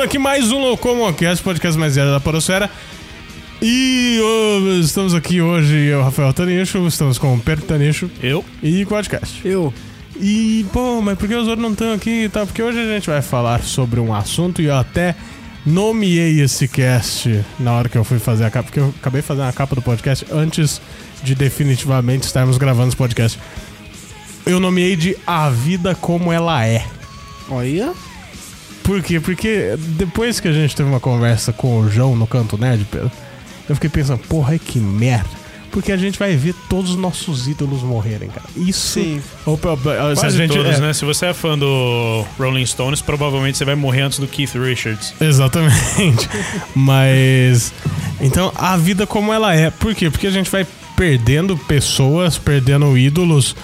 estamos começando aqui mais um Locomocast, podcast mais velho da Porosfera. E oh, estamos aqui hoje, eu, Rafael Tanicho, estamos com o Pedro Tanicho Eu? e com o Podcast. Eu. E, pô, mas por que os outros não estão aqui e tal? Porque hoje a gente vai falar sobre um assunto e eu até nomeei esse cast na hora que eu fui fazer a capa, porque eu acabei fazendo a capa do podcast antes de definitivamente estarmos gravando esse podcast. Eu nomeei de A Vida Como Ela É. Olha. Por quê? Porque depois que a gente teve uma conversa com o João no Canto Nerd, Pedro, eu fiquei pensando, porra, que merda. Porque a gente vai ver todos os nossos ídolos morrerem, cara. Isso. Sim. Opa, opa, se a gente, todos, é, né? Se você é fã do Rolling Stones, provavelmente você vai morrer antes do Keith Richards. Exatamente. Mas. Então, a vida como ela é. Por quê? Porque a gente vai perdendo pessoas, perdendo ídolos.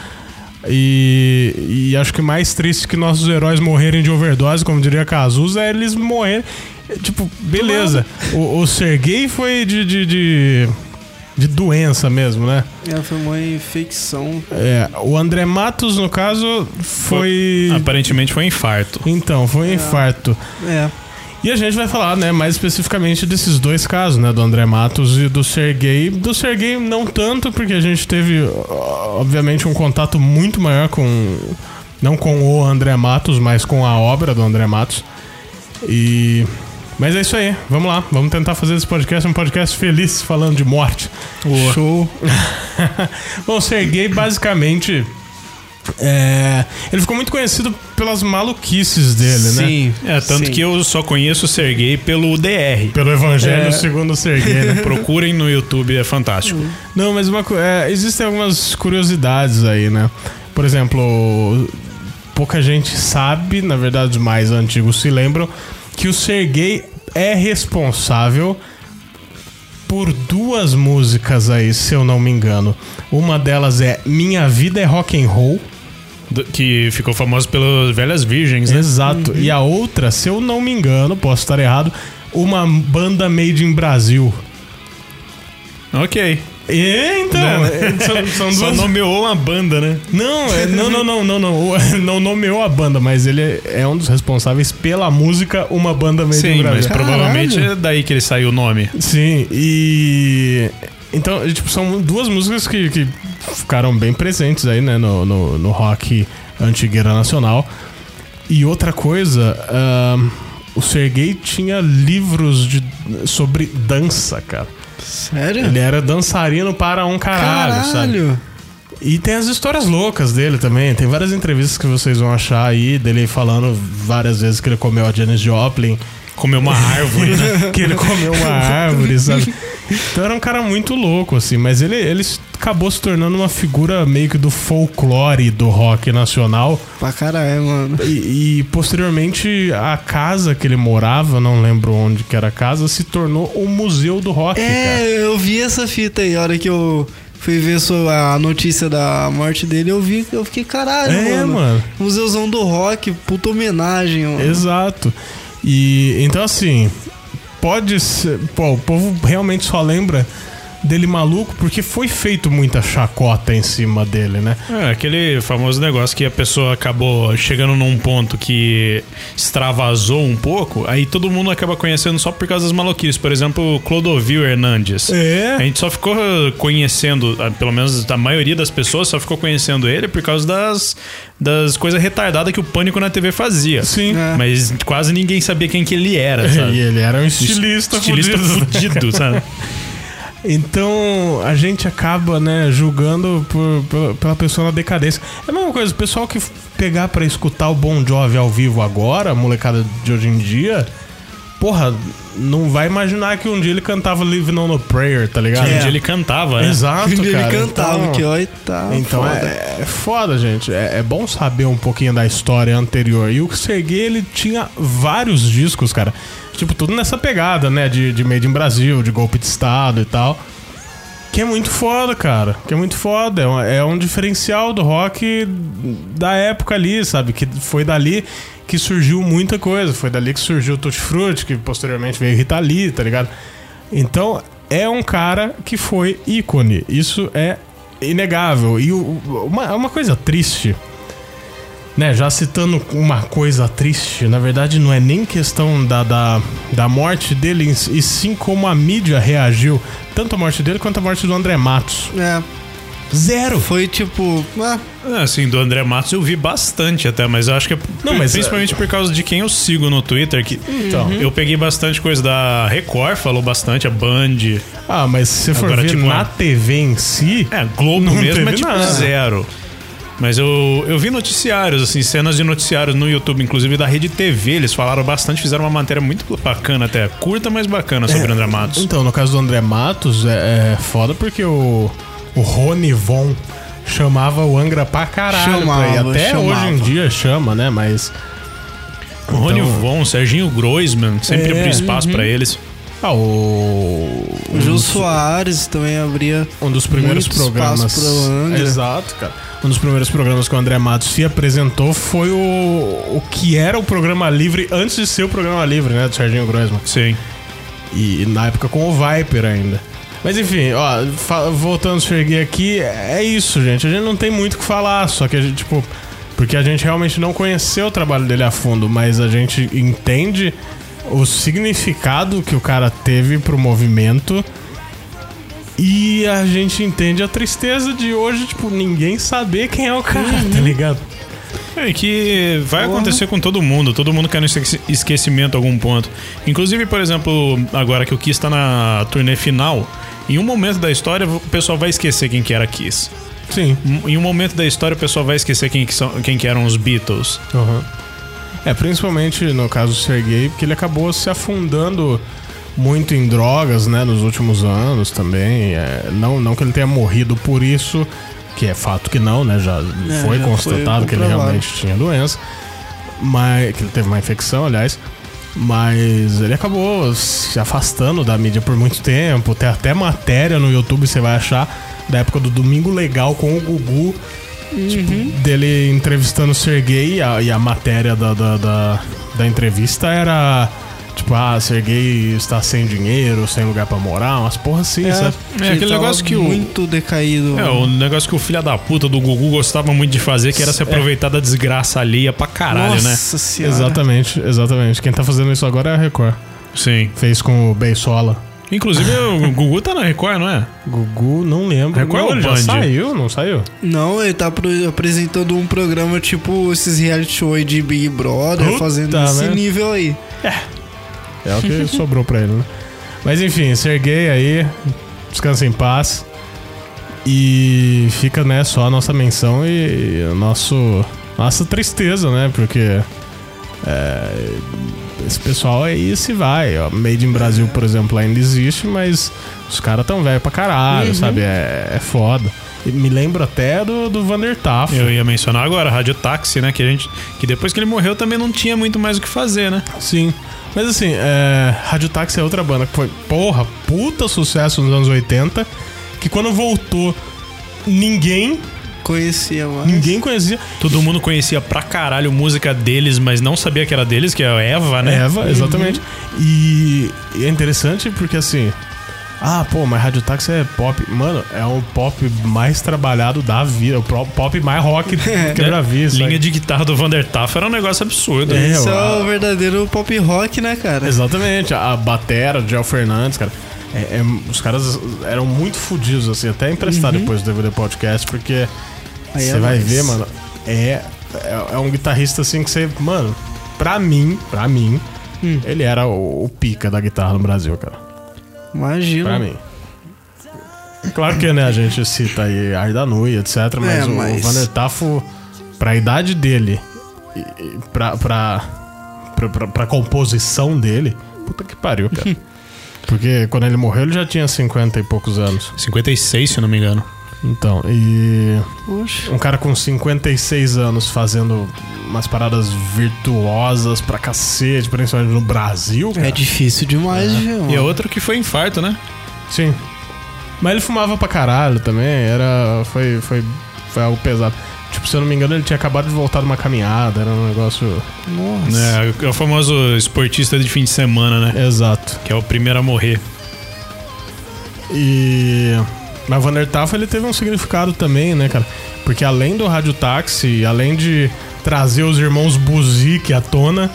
E, e acho que mais triste que nossos heróis morrerem de overdose, como diria Cazuza, é eles morrerem. Tipo, beleza. O, o Sergei foi de, de, de, de doença mesmo, né? É, foi uma infecção. É, o André Matos, no caso, foi. Aparentemente foi um infarto. Então, foi um infarto. É. E a gente vai falar, né, mais especificamente desses dois casos, né, do André Matos e do Sergei. Do Sergei não tanto, porque a gente teve, obviamente, um contato muito maior com, não com o André Matos, mas com a obra do André Matos. E, mas é isso aí, vamos lá, vamos tentar fazer esse podcast um podcast feliz, falando de morte. Show. Bom, o Sergei basicamente. É, ele ficou muito conhecido pelas maluquices dele, né? Sim. É, tanto Sim. que eu só conheço o Sergei pelo DR. Pelo Evangelho É. segundo o Sergei, né? Procurem no YouTube, é fantástico. Não, mas uma, é, existem algumas curiosidades aí, né? Por exemplo, pouca gente sabe, na verdade os mais antigos se lembram, que o Sergei é responsável por duas músicas aí, se eu não me engano. Uma delas é Minha Vida é Rock and Roll. Do- que ficou famoso pelas Velhas Virgens, né? Exato. E a outra, se eu não me engano, posso estar errado, uma banda made in Brasil. Ok. E, então, é, são, são Só duas nomeou uma banda, né? Não, é- não, não, não, não, não. Não nomeou a banda, mas ele é- é um dos responsáveis pela música Uma Banda Made in Sim, mas Brasil. provavelmente é daí que ele saiu o nome. Sim, e. Então, tipo, são duas músicas que, que ficaram bem presentes aí, né, no, no, no rock antigueira nacional. E outra coisa, ahn, o Sergei tinha livros de, sobre dança, cara. Sério? Ele era dançarino para um caralho, sabe? Caralho. E tem as histórias loucas dele também. Tem várias entrevistas que vocês vão achar aí dele falando várias vezes que ele comeu a Janis Joplin, Comeu uma árvore, né? que ele comeu uma árvore, sabe? Então era um cara muito louco, assim. Mas ele, ele acabou se tornando uma figura meio que do folclore do rock nacional. Pra caralho, mano. E, e, posteriormente a casa que ele morava, não lembro onde que era a casa, se tornou o museu do rock, cara. É, eu vi essa fita aí. A hora que eu fui ver a notícia da morte dele, eu vi, eu fiquei caralho, É, mano. mano. Museuzão do rock, puta homenagem, mano. Exato. E então assim, pode ser. Pô, o povo realmente só lembra dele maluco porque foi feito muita chacota em cima dele, né? É, aquele famoso negócio que a pessoa acabou chegando num ponto que extravasou um pouco, aí todo mundo acaba conhecendo só por causa das maluquices. Por exemplo, o Clodovil Hernandes. É. A gente só ficou conhecendo, pelo menos a maioria das pessoas só ficou conhecendo ele por causa das, das coisas retardadas que o Pânico na TV fazia. Sim. É. Mas quase ninguém sabia quem que ele era, sabe? E ele era um estilista, Estilista fudido. fudido, sabe? Então a gente acaba, né, julgando por, por- pela pessoa na decadência. É a mesma coisa, o pessoal que pegar pra escutar o Bon Jovi ao vivo agora, a molecada de hoje em dia, porra, não vai imaginar que um dia ele cantava Living on a Prayer, tá ligado? Um dia ele cantava, né? Exato, ele cara. cantava, então, que e tá Então foda. é, é foda, gente. É, é bom saber um pouquinho da história anterior. E o Serguei, ele tinha vários discos, cara. Tipo, tudo nessa pegada, né? De, de Made in Brasil, de golpe de Estado e tal. Que é muito foda, cara. Que é muito foda. É um, é um diferencial do rock da época ali, sabe? Que foi dali que surgiu muita coisa. Foi dali que surgiu o Tutti Frutti, que posteriormente veio Rita Lee, tá ligado? Então, é um cara que foi ícone. Isso é inegável. E uma, uma coisa triste né, já citando uma coisa triste, na verdade não é nem questão da, da, da morte dele, e sim como a mídia reagiu, tanto a morte dele quanto a morte do André Matos. É, Zero! foi tipo. Ah, É, Assim, do André Matos eu vi bastante até, mas eu acho que é Não, mas, principalmente por causa de quem eu sigo no Twitter, que Então. eu peguei bastante coisa da Record, falou bastante, a Band. Ah, mas se você for Agora, ver tipo, na é- TV em si, É, Globo Não mesmo é tipo nada. zero. Mas eu, eu vi noticiários, assim, cenas de noticiários no YouTube, inclusive da Rede TV. Eles falaram bastante, fizeram uma matéria muito bacana até. Curta, mas bacana sobre o André Matos. Então, no caso do André Matos, é, é foda porque o, o Rony Von chamava o Angra pra caralho. Chamava, pra. Até chamava. hoje em dia chama, né? Mas. O Rony Então- Von, Serginho Groisman, sempre É, abriu espaço pra eles. Ah, o. o um Jô dos- Soares também abria. Um dos primeiros programas. pro Angra. Exato, cara. Um dos primeiros programas que o André Matos se apresentou foi o, o que era o programa livre antes de ser o programa livre, né? Do Serginho Groisman. Sim. E na época com o Viper ainda. Mas enfim, ó, voltando a Serguei aqui, é isso, gente. A gente não tem muito o que falar, só que a gente, tipo. Porque a gente realmente não conheceu o trabalho dele a fundo, mas a gente entende o significado que o cara teve pro movimento. E a gente entende a tristeza de hoje, tipo, ninguém saber quem é o cara, tá ligado? É que vai acontecer com todo mundo, todo mundo cai no esque- esquecimento a algum ponto. Inclusive, por exemplo, agora que o Kiss tá na turnê final, em um momento da história o pessoal vai esquecer quem que era Kiss. Sim. Em um momento da história o pessoal vai esquecer quem que, são, quem que eram os Beatles. Uhum. É, principalmente no caso do Sergei, porque ele acabou se afundando muito em drogas, né, nos últimos anos também. É, não, não que ele tenha morrido por isso, que é fato que não, né, já É, foi já constatado foi que ele realmente tinha doença, mas que ele teve uma infecção, aliás. Mas ele acabou se afastando da mídia por muito tempo. Tem até matéria no YouTube, você vai achar, da época do Domingo Legal com o Gugu, tipo, dele entrevistando o Sergei e a, e a matéria da, da, da, da entrevista era tipo, ah, Sergei está sem dinheiro, sem lugar pra morar, umas porra assim, sabe? É, aquele tava negócio que o- Muito decaído. É, o negócio que o filho da puta do Gugu gostava muito de fazer, que era se aproveitar da desgraça alheia pra caralho, né? Nossa senhora. Exatamente, exatamente. Quem tá fazendo isso agora é a Record. Sim. Fez com o Beisola. Inclusive o Gugu tá na Record, não é? Gugu, não lembro. Record não, já Band? saiu, não saiu? Não, ele tá pro- apresentando um programa tipo esses reality show aí de Big Brother, Puta fazendo esse merda. nível aí. É o que sobrou pra ele, né? Mas enfim, Sergei aí, descansa em paz. E fica, né, só a nossa menção e o nosso, nossa tristeza, né? Porque é, esse pessoal aí se vai. Ó, Made in Brasil, por exemplo, ainda existe, mas os caras tão velho pra caralho, sabe? É, é foda. E me lembro até do, do Vander Taff. Eu ia mencionar agora, Rádio Táxi, né? Que a gente. Que depois que ele morreu também não tinha muito mais o que fazer, né? Sim. Mas assim, é, Rádio Táxi é outra banda que foi, porra, puta sucesso nos anos 80. Que quando voltou, ninguém, Conhecia mais. ninguém conhecia. Todo mundo conhecia pra caralho música deles, mas não sabia que era deles, que é a Eva, né? Eva, exatamente. E, e é interessante porque assim. Ah, pô, mas Rádio Táxi é pop. Mano, é o pop mais trabalhado da vida. O pop mais rock que eu já vi. Linha de guitarra do Vander Taff era um negócio absurdo. É, Esse é o verdadeiro pop rock, né, cara? Exatamente, a batera do Gel Fernandes, cara. É- é- os caras eram muito fodidos, assim, até emprestar depois do DVD Podcast, porque Aí você é vai ver, mano, é, é, é um guitarrista assim que você. Mano, pra mim, pra mim, ele era o, o pica da guitarra no Brasil, cara. Imagina. Pra mim. Claro que, né, a gente cita aí Arda Nui, etc, mas, É, o, mas- o Vander Tafo, pra idade dele, pra, pra, pra, pra, pra composição dele, puta que pariu, cara. Porque quando ele morreu, ele já tinha 50 e poucos anos. 56, se não me engano. Então, e Poxa. um cara com 56 anos fazendo umas paradas virtuosas pra cacete, principalmente no Brasil, cara. É difícil demais, viu? E a outra que foi infarto, né? Sim. Mas ele fumava pra caralho também, era. Foi, foi, foi algo pesado. Tipo, se eu não me engano, ele tinha acabado de voltar de uma caminhada, era um negócio. Nossa. É, é o famoso esportista de fim de semana, né? Exato. Que é o primeiro a morrer. E. Mas o Vander Tafo, ele teve um significado também, né, cara? Porque além do rádio táxi, além de trazer os irmãos Buzik à tona,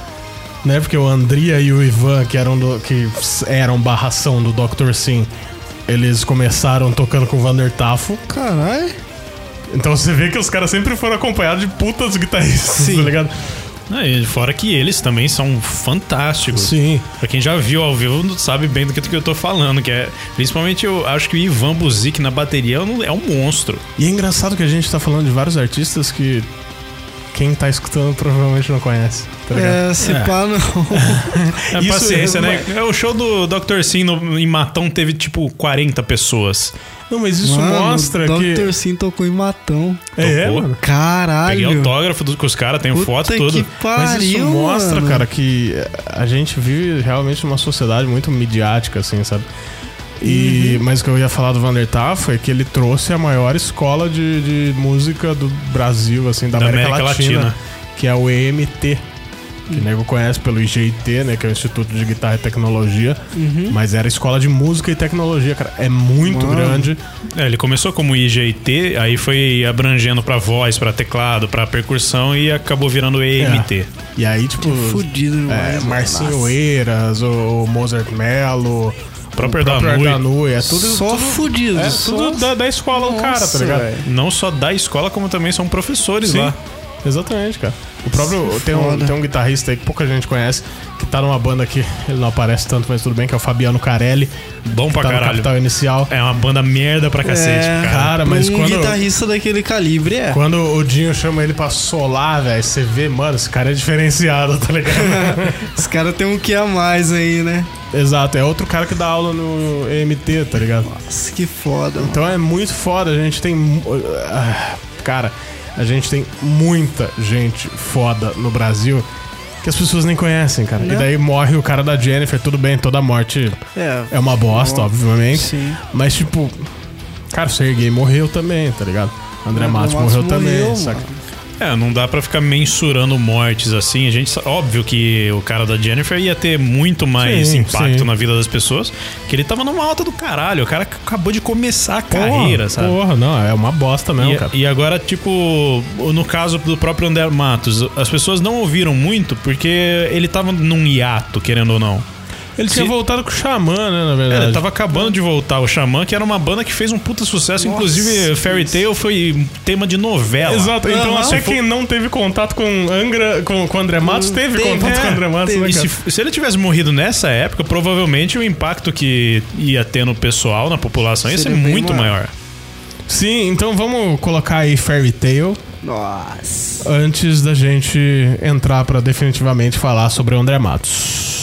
né? Porque o Andria e o Ivan, que eram, do, que eram barração do Dr. Sim, eles começaram tocando com o Vander Tafo. Caralho. Então você vê que os caras sempre foram acompanhados de putas guitarristas, Sim. tá ligado? E fora que eles também são fantásticos. Sim. Pra quem já viu ao vivo, sabe bem do que, do que eu tô falando, que é. Principalmente eu acho que o Ivan Buzik na bateria é um monstro. E é engraçado que a gente tá falando de vários artistas que quem tá escutando provavelmente não conhece, tá? É, se É. pá, não. É paciência, é- né? É, O show do Dr. Sim no- em Matão teve tipo 40 pessoas. Não, mas isso Mano, mostra Dr. que. Sim tocou em Matão. É, Tocou. mano. Caralho. Peguei autógrafo do- com os caras, tenho Puta foto pariu, Mas isso mostra, mano. cara, que a gente vive realmente numa sociedade muito midiática, assim, sabe? E, Uhum. Mas o que eu ia falar do Vander Tafo é que ele trouxe a maior escola de, de música do Brasil, assim, da, Da América, América Latina, Latina. que é o EMT. Que Uhum. o nego conhece pelo IGT, né? Que é o Instituto de Guitarra e Tecnologia. Uhum. Mas era escola de música e tecnologia, cara. É muito Mano. grande. É, ele começou como IGT, aí foi abrangendo pra voz, pra teclado, pra percussão e acabou virando EMT. E aí, tipo. Fudido É. Marcinho Nossa. Eiras, o Mozart Mello, O próprio o Ardanui. Ardanui, é tudo, Só tudo, fudido. é só... tudo da, da escola o cara, tá Nossa, ligado? velho. Não só da escola, como também são professores Sim, lá. Exatamente, cara. O próprio tem um, tem um guitarrista aí que pouca gente conhece, que tá numa banda que ele não aparece tanto, mas tudo bem, que é o Fabiano Carelli, Bom pra tá caralho. Capital Inicial. É uma banda merda pra cacete, É, cara. Cara, mas um quando- guitarrista daquele calibre é. Quando o Dinho chama ele pra solar, velho, você vê, mano, esse cara é diferenciado, tá ligado? Os caras têm um que a mais aí, né? Exato, é outro cara que dá aula no EMT, tá ligado? Nossa, que foda, mano. Então é muito foda, a gente tem. ah, Cara, a gente tem muita gente foda no Brasil que as pessoas nem conhecem, cara. Né? E daí morre o cara da Jennifer, tudo bem, toda morte É. é uma bosta, Ó, obviamente. Sim. Mas, tipo, cara, o Sergei morreu também, tá ligado? André André Matos Matos morreu, também, morreu, saca? mano. É, não dá pra ficar mensurando mortes assim. A gente, óbvio que o cara da Jennifer ia ter muito mais Sim, impacto sim. na vida das pessoas, que ele tava numa alta do caralho. O cara acabou de começar a Porra, carreira, sabe? Porra, não, é uma bosta mesmo, E, cara. e agora, tipo, no caso do próprio André Matos, as pessoas não ouviram muito porque ele tava num hiato, querendo ou não. Ele tinha voltado com o Xamã, né, na É, verdade. ele tava acabando de voltar, o Xamã, que era uma banda que fez um puta sucesso. Nossa, Inclusive, Fairy Tail foi tema de novela. Exato, então Aham. até quem não teve contato com Angra, com, com André Matos, teve, Teve, contato é, com André Matos, né, E cara? se, se ele tivesse morrido nessa época, provavelmente o impacto que ia ter no pessoal, na população, ia ser Seria bem muito maior. maior. Sim, então vamos colocar aí Fairy Tail Nossa. antes da gente entrar pra definitivamente falar sobre o André Matos.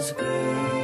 Is good.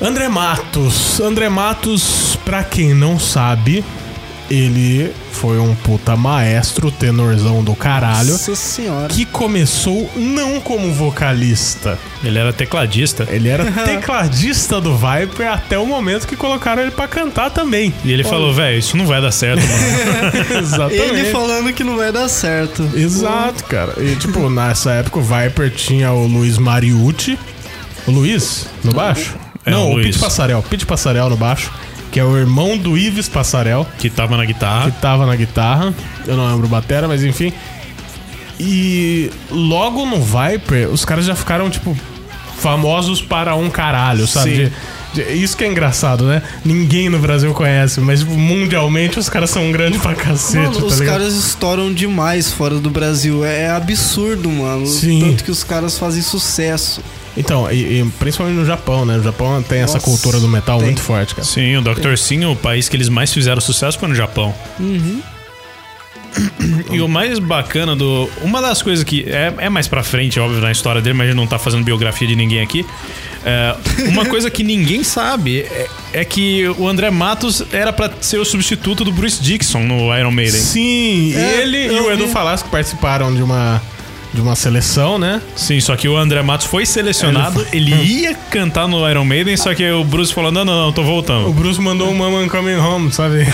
André Matos. André Matos, pra quem não sabe, ele foi um puta maestro, tenorzão do caralho, Nossa senhora. que começou não como vocalista. Ele era tecladista. Ele era tecladista do Viper até o momento que colocaram ele pra cantar também. E ele falou, velho, isso não vai dar certo, mano. Exatamente. Ele falando que não vai dar certo. Exato, cara. E, tipo, nessa época o Viper tinha o Luiz Mariucci. O Luiz, no baixo? É, não, o. Pete Passarel. Pete Passarel no baixo, que é o irmão do Ives Passarel, que tava na guitarra. que tava na guitarra. Eu não lembro o batera, mas enfim. E logo no Viper, os caras já ficaram, tipo, famosos para um caralho, sabe? Sim. De- Isso que é engraçado, né? Ninguém no Brasil conhece, mas tipo, mundialmente os caras são grandes pra cacete, Mano, tá os ligado? caras estouram demais fora do Brasil. É absurdo, mano. Sim. Tanto que os caras fazem sucesso. Então, e, e principalmente no Japão, né? O Japão tem essa Nossa, cultura do metal tem. muito forte, cara. Sim, o Dr. Sim, o país que eles mais fizeram sucesso foi no Japão. E o mais bacana do. Uma das coisas que. É, é mais pra frente, óbvio, na história dele, mas a gente não tá fazendo biografia de ninguém aqui. É, uma coisa que ninguém sabe é, é que o André Matos era pra ser o substituto do Bruce Dixon no Iron Maiden. Sim, É, ele e o Edu. Falasco participaram de uma, de uma seleção, né? Sim, só que o André Matos foi selecionado, ele, ia cantar no Iron Maiden, só que o Bruce falou: não, não, não, tô O voltando. Bruce mandou um Maman Coming Home, sabe?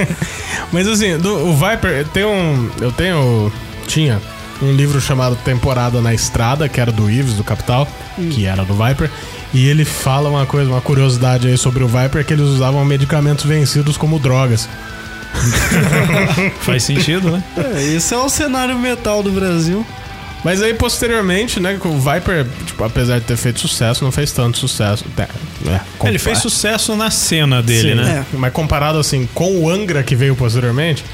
Mas assim, do- o Viper, tem um. Eu tenho. Tinha um livro chamado Temporada na Estrada, que era do Ives, do Capital, que era do Viper. E ele fala uma coisa, uma curiosidade aí sobre o Viper, que eles usavam medicamentos vencidos como drogas. Faz sentido, né? É, esse é o cenário metal do Brasil. Mas aí, posteriormente, né, o Viper, tipo, apesar de ter feito sucesso, não fez tanto sucesso. É, é, Ele fez sucesso na cena dele, Sim, né? Mas comparado assim com o Angra que veio posteriormente,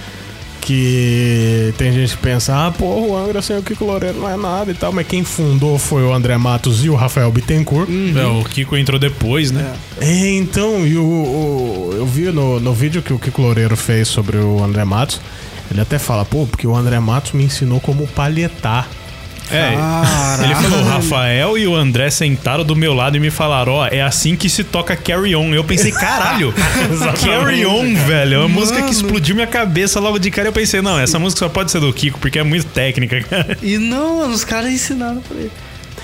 que tem gente que pensa, ah, pô, o Angra sem o Kiko Loureiro não é nada e tal, mas quem fundou foi o André Matos e o Rafael Bittencourt. É, o Kiko entrou depois, né? É, então, e o, o- eu vi no, no vídeo que o Kiko Loureiro fez sobre o André Matos, ele até fala, pô, porque o André Matos me ensinou como palhetar. É. Ele falou, o Rafael e o André sentaram do meu lado e me falaram, ó, é assim que se toca Carry On. Eu pensei, caralho, Carry On, velho. É uma música que explodiu minha cabeça logo de cara. Eu pensei, não, essa música só pode ser do Kiko, porque é muito técnica, cara. E não, mano, os caras ensinaram pra ele.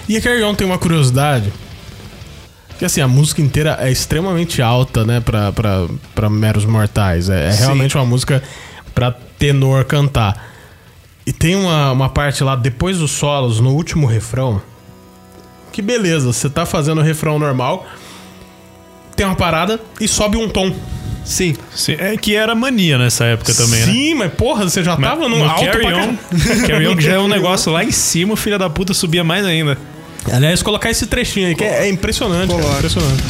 E a Carry On tem uma curiosidade. Que assim, a música inteira é extremamente alta, né, pra, pra, pra meros mortais. É, é realmente uma música pra tenor cantar. E tem uma, uma parte lá, depois dos solos, no último refrão. Que beleza, você tá fazendo o refrão normal, tem uma parada e sobe um tom. Sim. Sim, É que era mania nessa época também, né? Sim, mas porra, você já Mas tava no, no alto Carry pra On. Carry On que já é um negócio lá em cima, o filho da puta subia mais ainda. Aliás, colocar esse trechinho aí, que é, é impressionante, cara, Coloca. impressionante.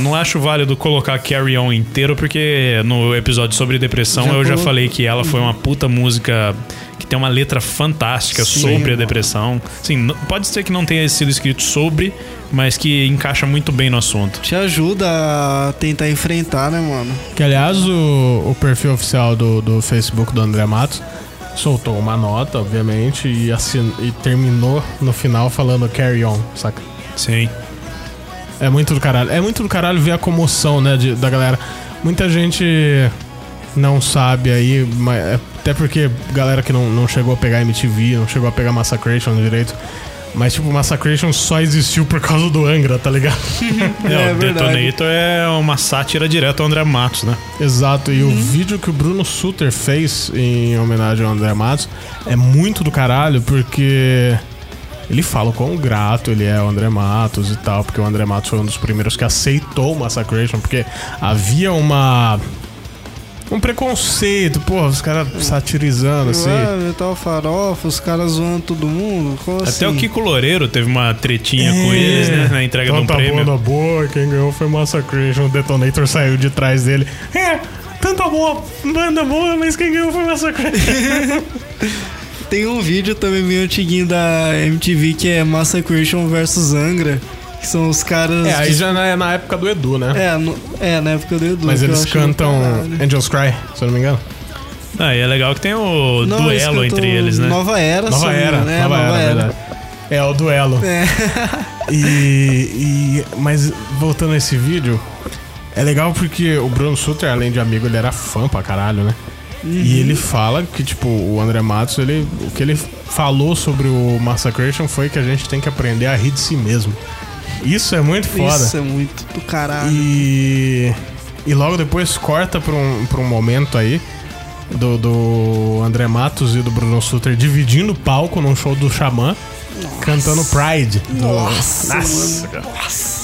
Eu não acho válido colocar Carry On inteiro, porque no episódio sobre depressão Já eu já falei que ela foi uma puta música que tem uma letra fantástica Sim, sobre a mano. depressão. Sim, pode ser que não tenha sido escrito sobre, mas que encaixa muito bem no assunto. Te ajuda a tentar enfrentar, né, mano? Que aliás o, o perfil oficial do, do Facebook do André Matos soltou uma nota, obviamente, e, assin- e terminou no final falando carry on, saca? Sim. É muito do caralho. É muito do caralho ver a comoção, né, de- da galera. Muita gente não sabe aí, mas é- até porque galera que não, não chegou a pegar MTV, não chegou a pegar Massacration direito. Mas, tipo, Massacration só existiu por causa do Angra, tá ligado? É, É o verdade. Detonator é uma sátira direta ao André Matos, né? Exato, e o vídeo que o Bruno Suter fez em homenagem ao André Matos é muito do caralho, porque ele fala o quão grato ele é ao André Matos e tal, porque o André Matos foi um dos primeiros que aceitou o Massacration, porque havia uma um preconceito, porra, os caras satirizando assim. Ué, metal farofa, os caras zoando todo mundo. Como Até assim? o Kiko Loureiro teve uma tretinha com É. eles, né? Na entrega um Tanta prêmio. banda boa, quem ganhou foi Massacration. O Detonator saiu de trás dele. É, tanta boa, banda boa, mas quem ganhou foi Massacration. Tem um vídeo também meio antiguinho da MTV que é Massacration vs Angra. Que são os caras. é, aí de- já na, na época do Edu, né? É, no- é, na época do Edu. mas eles cantam caralho. Angels Cry, se eu não me engano. Ah, e é legal que tem o Não, duelo entre eles, né? Nova Era, Nova Era, engano, é, Nova, Era, verdade. É, o duelo. É. E, e- Mas voltando a esse vídeo, é legal porque o Bruno Sutter, além de amigo, ele era fã pra caralho, né? E ele fala que, tipo, o André Matos, ele, o que ele falou sobre o Massacration foi que a gente tem que aprender a rir de si mesmo. Isso é muito foda. Isso é muito do caralho. E, e logo depois corta pra um, pra um momento aí do, do André Matos e do Bruno Sutter dividindo o palco num show do Xamã, cantando Pride. do- Nossa, Nossa, mano.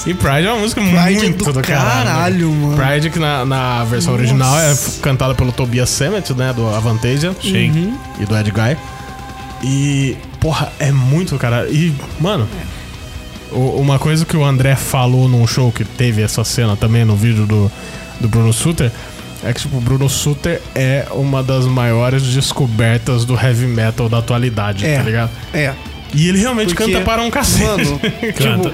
E Pride é uma música Pride é muito do do, caralho. caralho, mano. Pride que na, na versão original é cantada pelo Tobias Sammet, né, do Avantasia. Sim. E do Ed Guy. E, porra, é muito caralho. E, mano, uma coisa que o André falou num show que teve essa cena também no vídeo do, do Bruno Sutter é que, tipo, o Bruno Sutter é uma das maiores descobertas do heavy metal da atualidade, É. tá ligado? É. E ele realmente Porque, canta para um cacete. Mano, Canta. tipo,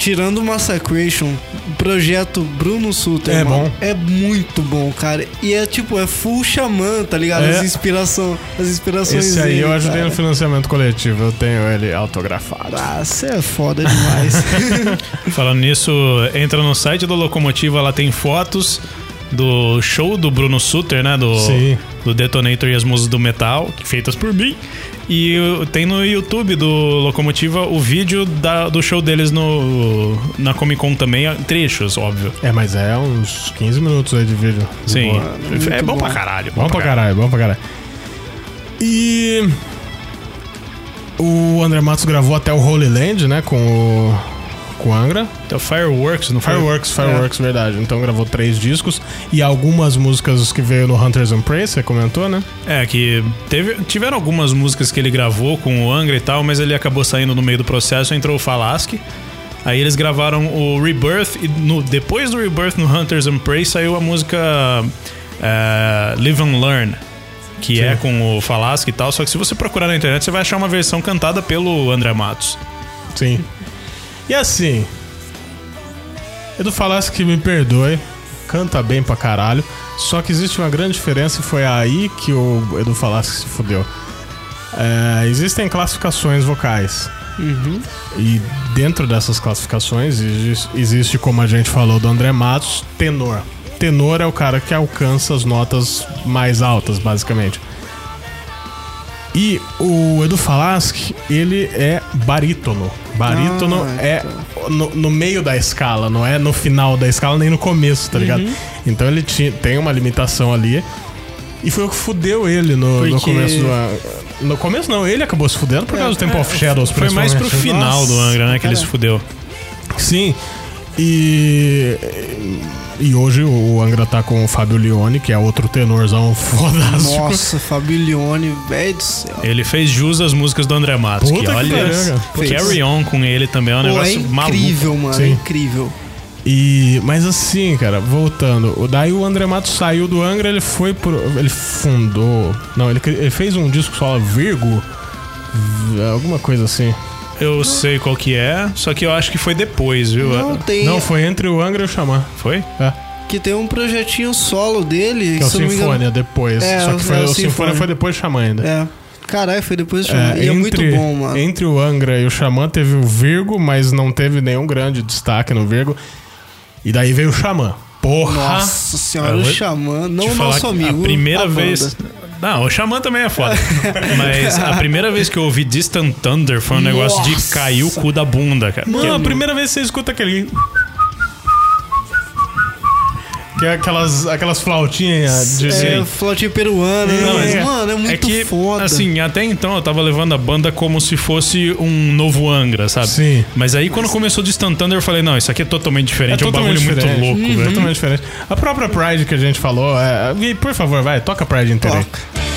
tirando o Massacration, o projeto Bruno Suter, É mano, bom. é muito bom, cara. E é tipo, é full xamã, tá ligado? É. As, inspiração, as inspirações Esse aí dele, eu ajudei cara. no financiamento coletivo, eu tenho ele autografado. Ah, você é foda demais. Falando nisso, entra no site da Locomotiva, lá tem fotos do show do Bruno Sutter, né? Do, Sim. Do Detonator e as músicas do metal, feitas por mim. E tem no YouTube do Locomotiva o vídeo da- do show deles no, na Comic Con também, trechos, óbvio. É, mas é uns 15 minutos aí de vídeo. De Sim. boa. é bom, bom. pra caralho. Bom pra caralho, bom pra caralho. E. O André Matos gravou até o Holy Land, né? Com o. Com o Angra. Então, Fireworks, não foi? Fireworks, Fireworks, verdade. Então gravou três discos. E algumas músicas que veio no Hunters and Prey, você comentou, né? É, que teve, tiveram algumas músicas que ele gravou com o Angra e tal, mas ele acabou saindo no meio do processo, entrou o Falasque. Aí eles gravaram o Rebirth e no, depois do Rebirth no Hunters and Prey saiu a música eh, Live and Learn, que é com o Falasque e tal, só que se você procurar na internet você vai achar uma versão cantada pelo André Matos. Sim. E assim. Edu falasse que me perdoe, canta bem pra caralho. Só que existe uma grande diferença e foi aí que o Edu falasse que se fudeu. É, existem classificações vocais. E dentro dessas classificações existe, como a gente falou do André Matos, tenor. Tenor é o cara que alcança as notas mais altas, basicamente. E o Edu Falaschi, ele é barítono. Barítono Ah, é no, no meio da escala, não é no final da escala nem no começo, tá ligado? Uhum. Então ele tinha, tem uma limitação ali. E foi o que fudeu ele no, no Porque- começo do. No começo não, ele acabou se fudendo por causa do Temple of Shadows, Foi mais pro final do Nossa, Angra, né, que ele se cara. fudeu. Sim. E. E hoje o Angra tá com o Fábio Leone, que é outro tenorzão fodástico. Nossa, Fabilione, velho do céu. Ele fez jus às músicas do André Matos, Puta que que olha. Fez. Carry On com ele também é um Pô, é negócio maluco. incrível, mano. Sim. É incrível. E, mas assim, cara, voltando, o- daí o André Matos saiu do Angra, ele foi pro. Ele fundou. Não, ele, ele fez um disco só, Virgo. Alguma coisa assim. Eu sei qual que é, só que eu acho que foi depois, viu? Não, tem. Não, foi entre o Angra e o Xamã. Foi? É. Que tem um projetinho solo dele. Que é o Sinfonia depois. É, só que foi, é o o foi depois do Xamã ainda. É. Caralho, foi depois de É, E é muito bom, mano. Entre o Angra e o Xamã teve o Virgo, mas não teve nenhum grande destaque no Virgo. E daí veio o Xamã. Porra! Nossa senhora, Eu o vou Xamã, não o nosso amigo. A primeira a banda. Não, o Xamã também é foda. Mas a primeira vez que eu ouvi Distant Thunder foi um negócio de Nossa. cair o cu da bunda, cara. Mano, a primeira vez que você escuta aquele. Que é aquelas, aquelas flautinhas de. É, flautinha peruana. Não, mas, é- mano, é muito é que, foda. assim, até então eu tava levando a banda como se fosse um novo Angra, sabe? Sim. Mas aí quando começou Distant Thunder eu falei, não, isso aqui é totalmente diferente, é, um bagulho muito diferente. louco, Uhum. velho. Totalmente diferente. A própria Pride que a gente falou, é, por favor, vai, toca Pride inteira. Toca.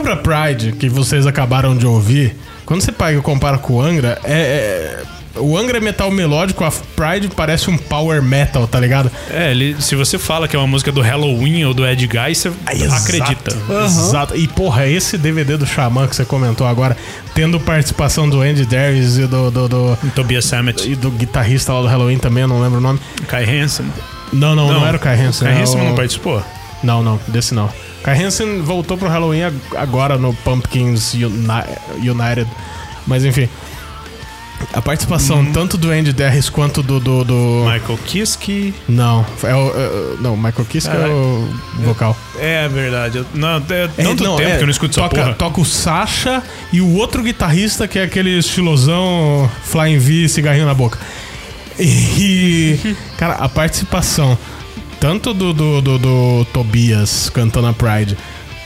Própria Pride, que vocês acabaram de ouvir, quando você pega e compara com o Angra, é. é- o Angra é metal melódico, a Pride parece um power metal, tá ligado? É, ele, se você fala que é uma música do Halloween ou do Ed Guy, você acredita. Exato. E porra, esse DVD do Xamã que você comentou agora, tendo participação do Andy Darius e do, do, do- Tobias Sammet, e do guitarrista lá do Halloween também, eu não lembro o nome. Kai Hansen. Não, não, não, era o Kai Hansen. Kai era Hansen o- não participou? Não, não, desse não. Kai Hansen voltou pro Halloween ag- agora no Pumpkins Uni- United. Mas enfim. A participação tanto do Andy Derris quanto do. do, do- Michael Kiske. Não, é o. é- não, Michael Kiske é Caralho. o vocal. É verdade. eu- Não, é É, tanto não, tempo é, que eu não escuto essa toca, porra. toca o Sasha e o outro guitarrista que é aquele estilosão Flying V, cigarrinho na boca. E, cara, a participação tanto do, do, do, do Tobias cantando a Pride,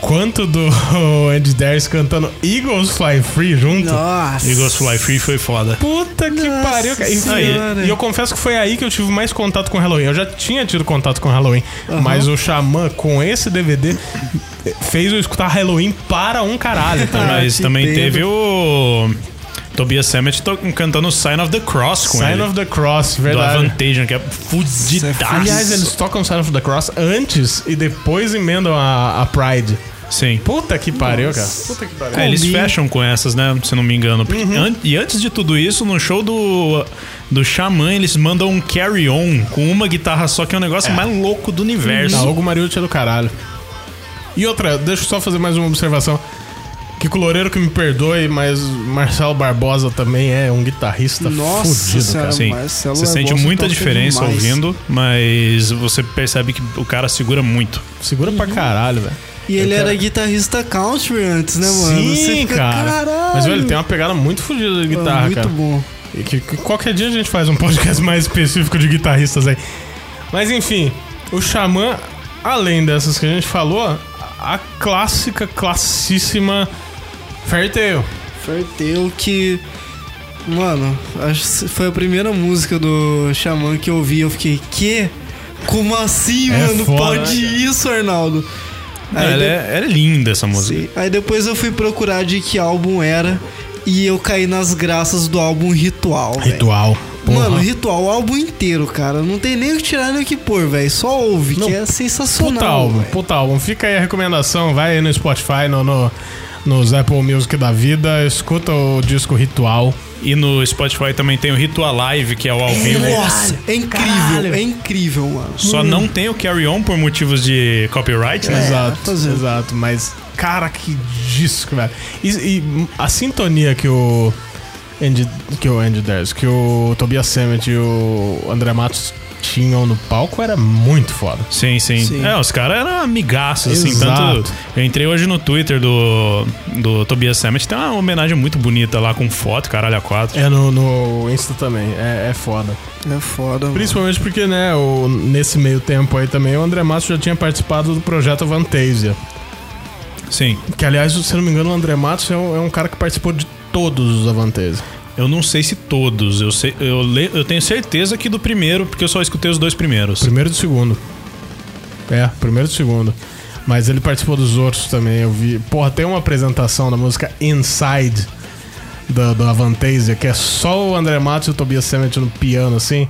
quanto do Andy Darius cantando Eagles Fly Free junto. Nossa. Eagles Fly Free foi foda. Puta que Nossa pariu, cara. E, e eu confesso que foi aí que eu tive mais contato com Halloween. Eu já tinha tido contato com Halloween, mas o Xamã, com esse DVD, fez eu escutar Halloween para um caralho. Tá? Mas também teve o Tobias Sammet to- cantando Sign of the Cross com Sign ele. of the Cross, do verdade. Avantageon, que é fudidaço. Aliás, eles tocam Sign of the Cross antes e depois emendam a, a Pride. Sim. Puta que pariu, cara. Puta que pariu. É, eles fecham com essas, né? Se não me engano. Porque Uhum. an- e antes de tudo isso, no show do, do Xamã, eles mandam um carry on com uma guitarra só, que é o negócio mais louco do universo. Não, Hugo Mariucci é do caralho. E outra, deixa eu só fazer mais uma observação. Que Loureiro que me perdoe, mas Marcelo Barbosa também é um guitarrista Nossa fudido, senhora. cara. Sim, Marcelo você sente Barbosa muita diferença demais. ouvindo, mas você percebe que o cara segura muito. Segura pra caralho, velho. E ele Eu era quero- guitarrista country antes, né, mano? Você Sim, fica, cara. Caralho. Mas, velho, ele tem uma pegada muito fodida de guitarra, muito cara. bom. E que, que qualquer dia a gente faz um podcast mais específico de guitarristas aí. Mas enfim, o Xamã, além dessas que a gente falou, a clássica, classíssima Fairy Tail. Farteu que. Mano, acho que foi a primeira música do Xamã que eu ouvi. Eu fiquei, que? Como assim, É mano? foda, Pode né, isso, Arnaldo? Aí, ela, de- é, ela é linda essa música. Sim. Aí depois eu fui procurar de que álbum era. E eu caí nas graças do álbum Ritual. Ritual. Mano, Ritual, o álbum inteiro, cara. Não tem nem o que tirar nem o que pôr, velho. Só ouve, Não, que é sensacional. Puta álbum, puta álbum. Fica aí a recomendação, vai aí no Spotify, no, no, nos Apple Music da vida, escuta o disco Ritual. E no Spotify também tem o Ritual Live, que é o ao vivo. Nossa, é incrível, Caralho. é incrível, mano. Só não tem o carry on por motivos de copyright, né? exato, tô dizendo. exato. Mas, cara, que disco, velho. E, e a sintonia que o Andy, que o Andy Darius, que o Tobias Sammet e o André Matos tinham no palco era muito foda. Sim, sim, Sim. É, os caras eram amigaços, assim, Exato. tanto. Eu entrei hoje no Twitter do, do Tobias Sammet, tem uma homenagem muito bonita lá com foto, caralho, a quatro. É no, no Insta também, é, é foda. É foda, mano. Principalmente porque, né, o, nesse meio tempo aí também, o André Matos já tinha participado do projeto Avantasia. Sim. Que, aliás, se não me engano, o André Matos é um, é um cara que participou de todos os Avantasia. Eu não sei se todos, eu, sei, eu, le- eu tenho certeza que do primeiro, porque eu só escutei os dois primeiros. Primeiro e do segundo. É, primeiro e do segundo. Mas ele participou dos outros também, eu vi. Porra, tem uma apresentação da música Inside do, do Avantasia, que é só o André Matos e o Tobias Sammet no piano, assim.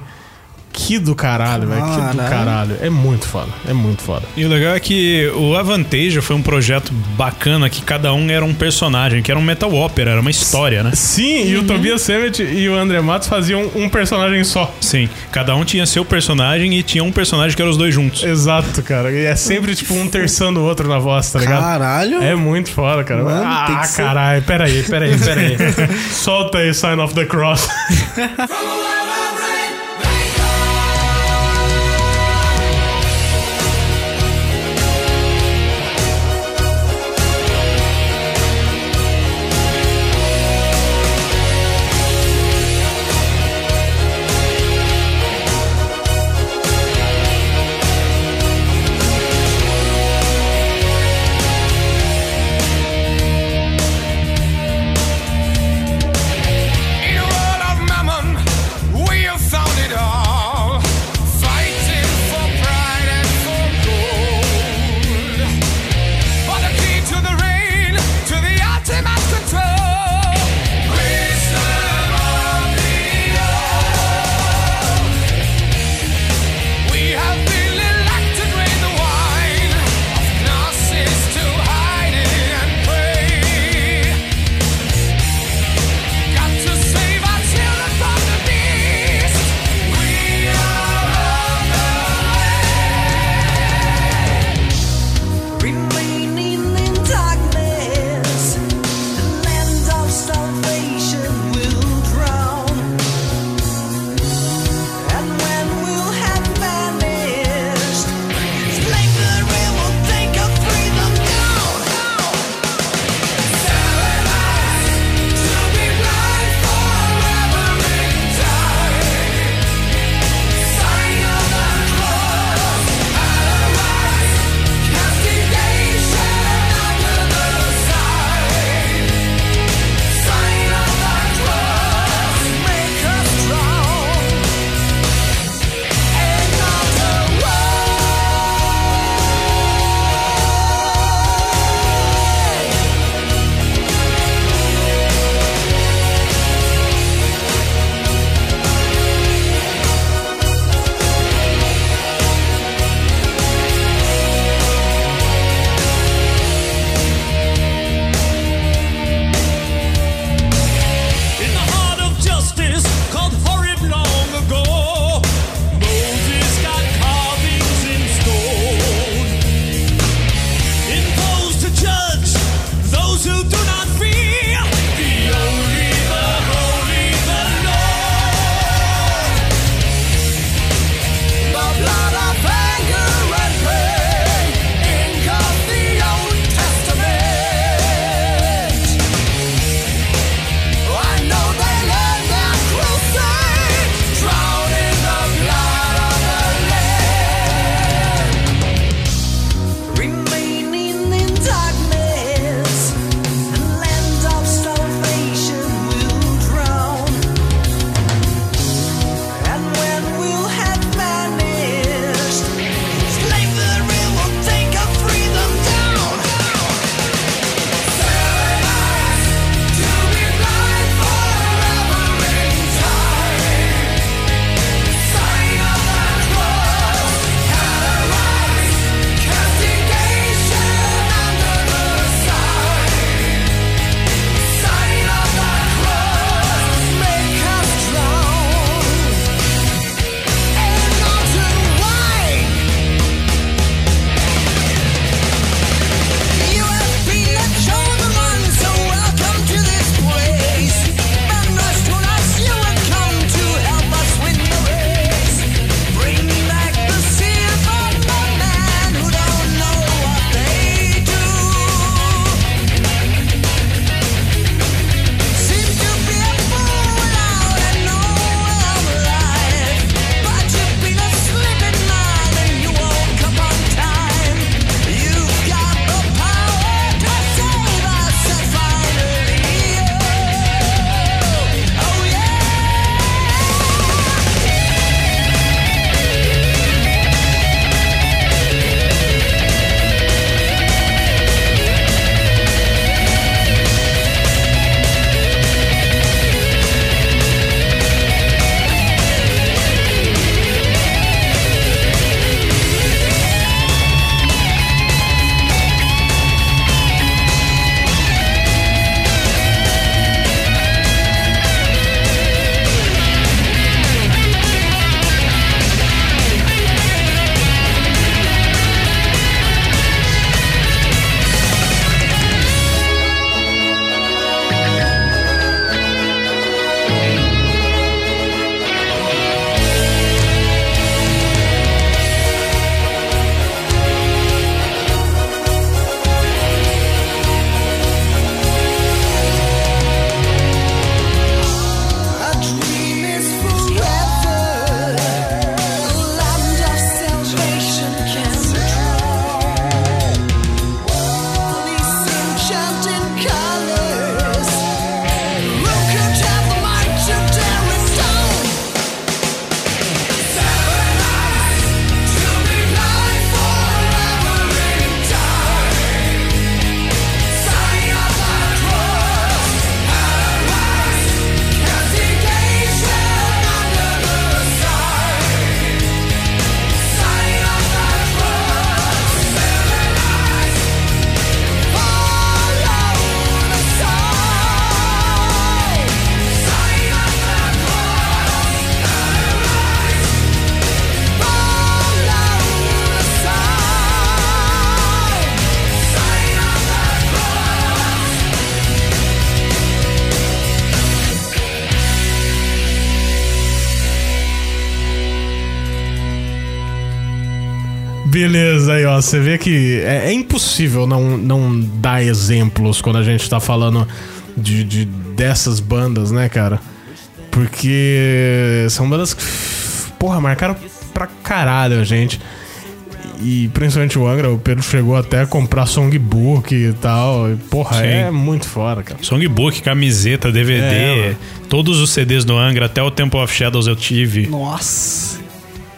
Que do caralho, velho. Que do Caralho. caralho. É muito foda. É muito foda. E o legal é que o Avantasia foi um projeto bacana que cada um era um personagem, que era um metal opera, era uma história, né? Sim, e o Tobias Sammet e o André Matos faziam um personagem só. Sim, cada um tinha seu personagem e tinha um personagem que eram os dois juntos. Exato, cara. E é sempre tipo um terçando o outro na voz, tá ligado? Caralho. É muito foda, cara. Mano, tem ah, que ser- caralho. Peraí, peraí, peraí. Solta aí Sign of the Cross. você vê que é, é impossível não, não dar exemplos quando a gente tá falando de, de- dessas bandas, né, cara? Porque são bandas que, porra, marcaram pra caralho a gente. E principalmente o Angra, o Pedro chegou até a comprar songbook e tal. E, porra, Sim. é muito foda, cara. Songbook, camiseta, DVD, É, todos os CDs do Angra, até o Temple of Shadows eu tive. Nossa.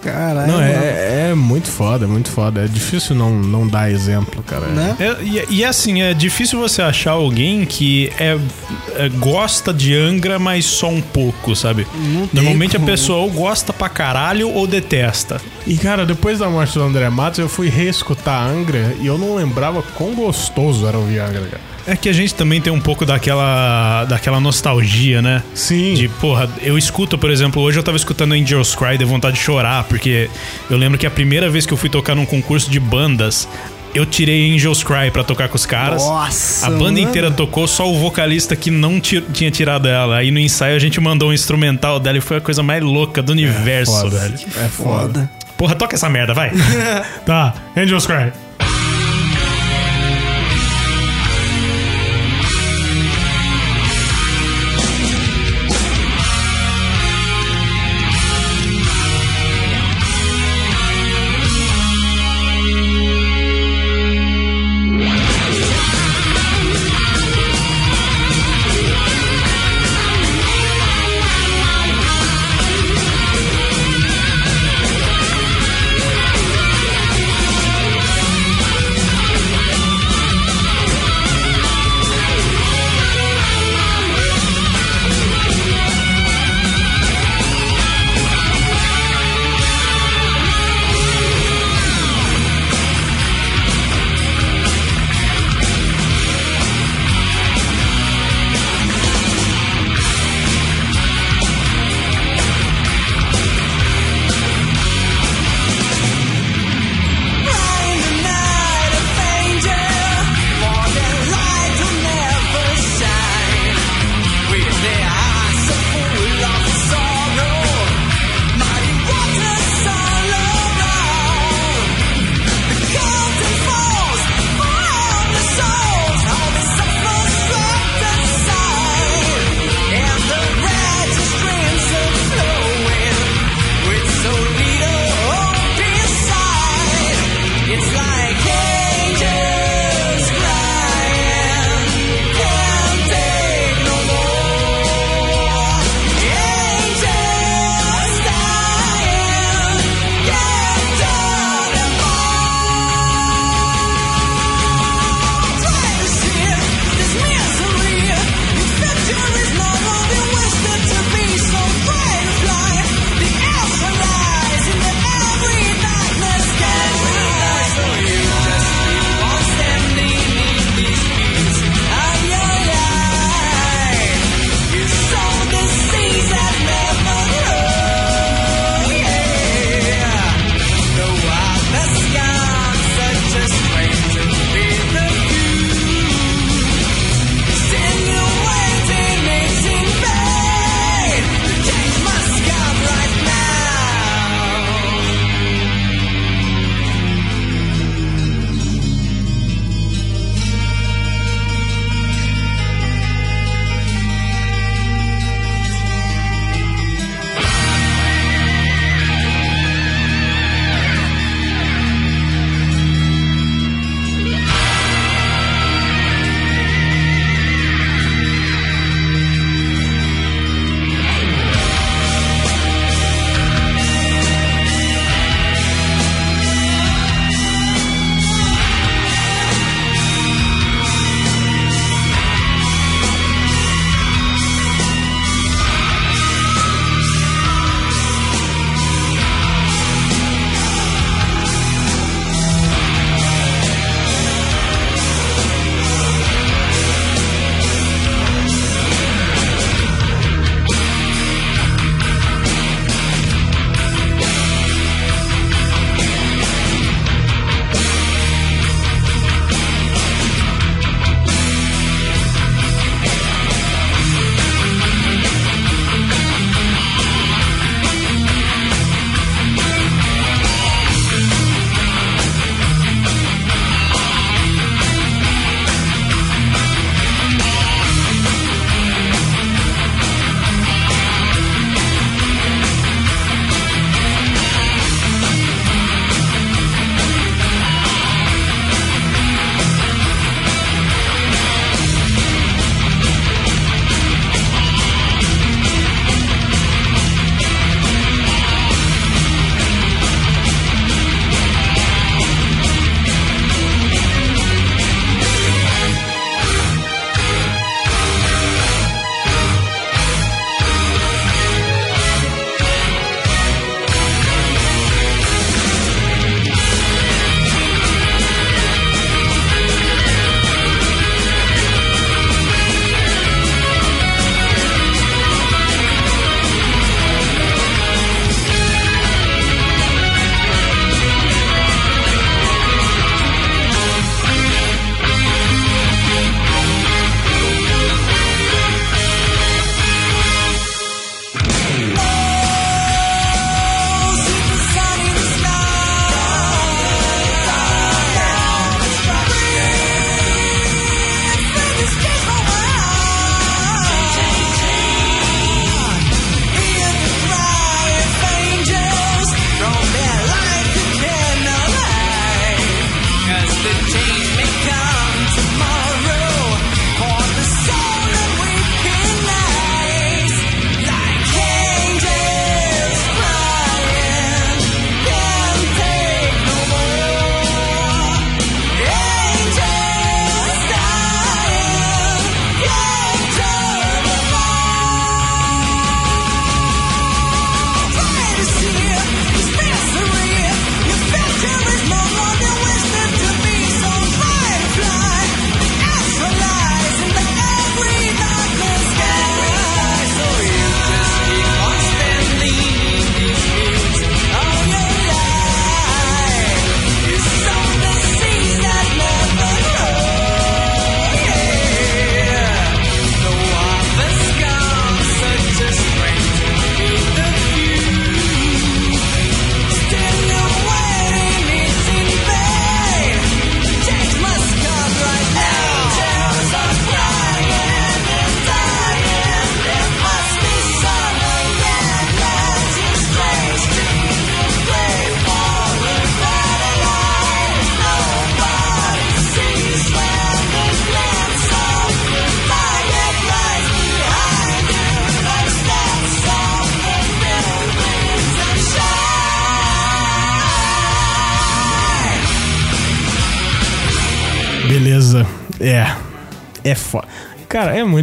Caralho. Não, é, é muito foda, é muito foda. É difícil não, não dar exemplo, cara. Né? É, e, e assim, é difícil você achar alguém que é, é- gosta de Angra, mas só um pouco, sabe? Não tem Normalmente a pessoa ou gosta pra caralho ou detesta. E cara, depois da morte do André Matos, eu fui reescutar Angra e eu não lembrava quão gostoso era ouvir Angra, cara. É que a gente também tem um pouco daquela, daquela nostalgia, né? Sim. De, porra, eu escuto, por exemplo, hoje eu tava escutando Angels Cry, de vontade de chorar, porque eu lembro que a primeira vez que eu fui tocar num concurso de bandas, eu tirei Angels Cry pra tocar com os caras. Nossa, A banda mano. inteira tocou, só o vocalista que não ti- tinha tirado ela. Aí no ensaio a gente mandou um instrumental dela e foi a coisa mais louca do universo, foda. velho. É. Foda. Porra, toca essa merda, vai. Tá, Angels Cry.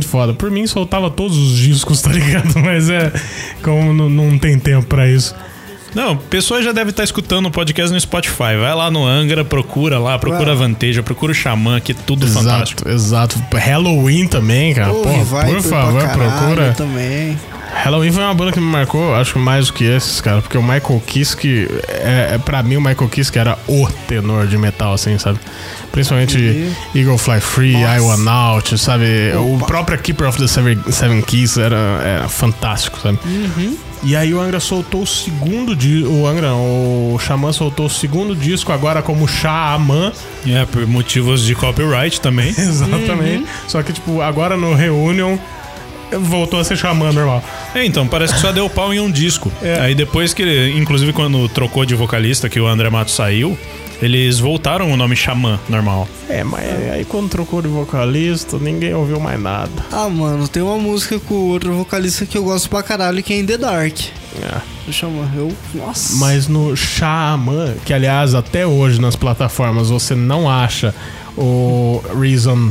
Muito foda. Por mim, soltava todos os discos, tá ligado? Mas é. Como não, não tem tempo pra isso. Não, pessoa já deve estar escutando o podcast no Spotify. Vai lá no Angra, procura lá, procura a Vanteja, procura o Xamã, que é tudo fantástico. Exato, exato. Halloween também, cara. Pô, Porra, vai por favor, procura. também. Halloween foi uma banda que me marcou, acho que mais do que esses, cara. Porque o Michael Kiske, é, é, pra mim, o Michael Kiske era o tenor de metal, assim, sabe? Principalmente Uhum. Eagle Fly Free, Nossa. I Want Out, sabe? O Opa. próprio Keeper of the Seven, Seven Keys era, era fantástico, sabe? Uhum. E aí o Angra soltou o segundo disco. O Angra, o Xamã soltou o segundo disco agora como Xamã. É, por motivos de copyright também. Exatamente. Uhum. Só que, tipo, agora no Reunion voltou a ser Xamã normal. É, então, parece que só deu pau em um disco. Aí depois que, ele- inclusive quando trocou de vocalista, que o André Matos saiu, eles voltaram o nome Xamã, normal. É, mas aí quando trocou de vocalista, ninguém ouviu mais nada. Ah, mano, tem uma música com outro vocalista que eu gosto pra caralho, que é In The Dark. É. Deixa eu eu. Nossa. Mas no Xamã, que aliás até hoje nas plataformas você não acha o Reason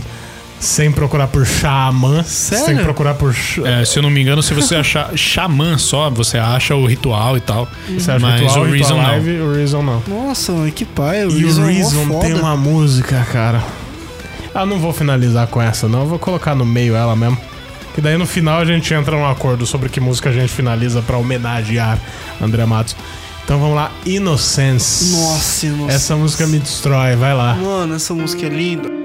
sem procurar por Xamã. Sério? que procurar por. É, se eu não me engano, se você achar Xamã só, você acha o ritual e tal. Você acha mas Ritual, o Ritual Reason não. Live, o Reason não. Nossa, mano, que pai. O E Reason o é Reason foda. tem uma música, cara. Ah, não vou finalizar com essa, não. Eu vou colocar no meio ela mesmo. Que daí no final a gente entra num acordo sobre que música a gente finaliza pra homenagear André Matos. Então vamos lá, Innocence. Nossa, nossa. Essa música me destrói, vai lá. Mano, essa música é linda.